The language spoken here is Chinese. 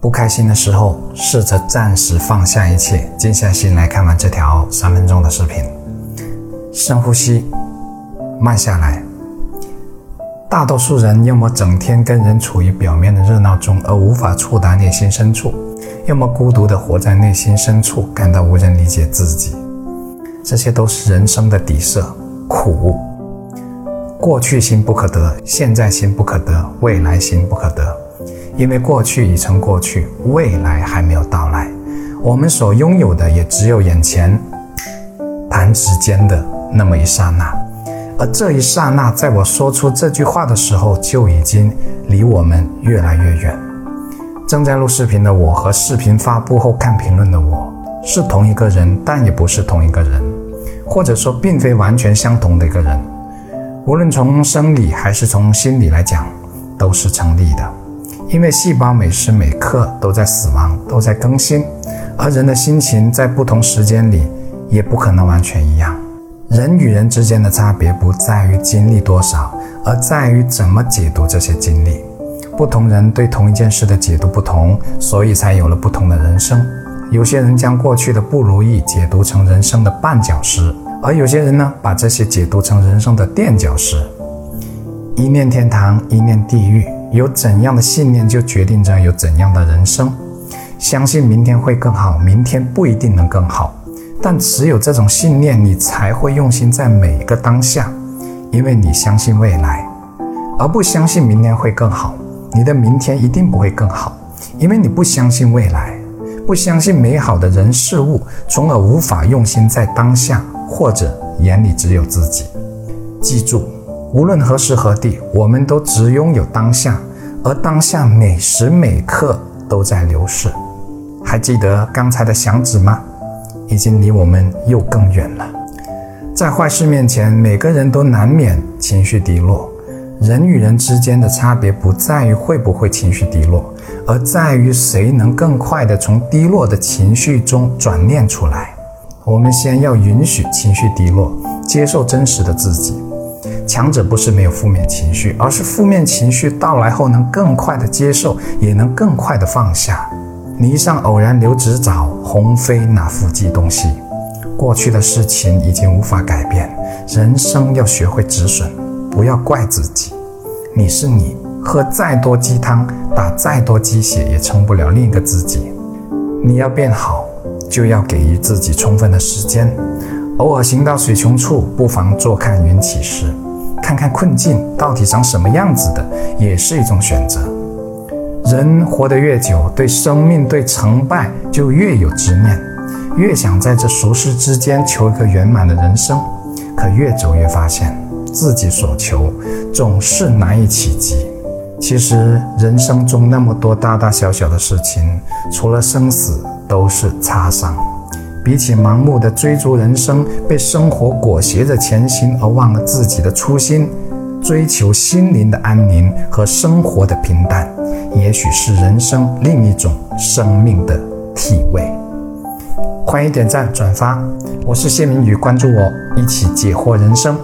不开心的时候，试着暂时放下一切，静下心来看完这条三分钟的视频。深呼吸，慢下来。大多数人要么整天跟人处于表面的热闹中，而无法触达内心深处；要么孤独地活在内心深处，感到无人理解自己。这些都是人生的底色，苦。过去心不可得，现在心不可得，未来心不可得。因为过去已成过去，未来还没有到来，我们所拥有的也只有眼前弹指间的那么一刹那。而这一刹那，在我说出这句话的时候，就已经离我们越来越远。正在录视频的我和视频发布后看评论的我，是同一个人，但也不是同一个人，或者说，并非完全相同的一个人。无论从生理还是从心理来讲，都是成立的。因为细胞每时每刻都在死亡，都在更新，而人的心情在不同时间里也不可能完全一样。人与人之间的差别不在于经历多少，而在于怎么解读这些经历。不同人对同一件事的解读不同，所以才有了不同的人生。有些人将过去的不如意解读成人生的绊脚石。而有些人呢，把这些解读成人生的垫脚石。一念天堂，一念地狱。有怎样的信念，就决定着有怎样的人生。相信明天会更好，明天不一定能更好，但只有这种信念，你才会用心在每一个当下，因为你相信未来，而不相信明天会更好。你的明天一定不会更好，因为你不相信未来，不相信美好的人事物，从而无法用心在当下。或者眼里只有自己。记住，无论何时何地，我们都只拥有当下，而当下每时每刻都在流逝。还记得刚才的响指吗？已经离我们又更远了。在坏事面前，每个人都难免情绪低落。人与人之间的差别不在于会不会情绪低落，而在于谁能更快地从低落的情绪中转念出来。我们先要允许情绪低落，接受真实的自己。强者不是没有负面情绪，而是负面情绪到来后能更快的接受，也能更快的放下。泥上偶然留指爪，鸿飞哪复计东西。过去的事情已经无法改变，人生要学会止损，不要怪自己。你是你，喝再多鸡汤，打再多鸡血，也成不了另一个自己。你要变好。就要给予自己充分的时间。偶尔行到水穷处，不妨坐看云起时，看看困境到底长什么样子的，也是一种选择。人活得越久，对生命、对成败就越有执念，越想在这俗世之间求一个圆满的人生。可越走越发现，自己所求总是难以企及。其实人生中那么多大大小小的事情，除了生死。都是擦伤。比起盲目的追逐人生，被生活裹挟着前行而忘了自己的初心，追求心灵的安宁和生活的平淡，也许是人生另一种生命的体味。欢迎点赞转发，我是谢明宇，关注我，一起解惑人生。